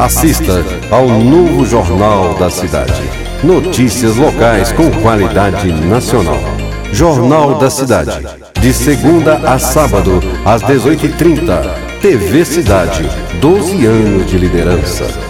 Assista ao novo Jornal da Cidade. Notícias locais com qualidade nacional. Jornal da Cidade. De segunda a sábado, às 18h30. TV Cidade. 12 anos de liderança.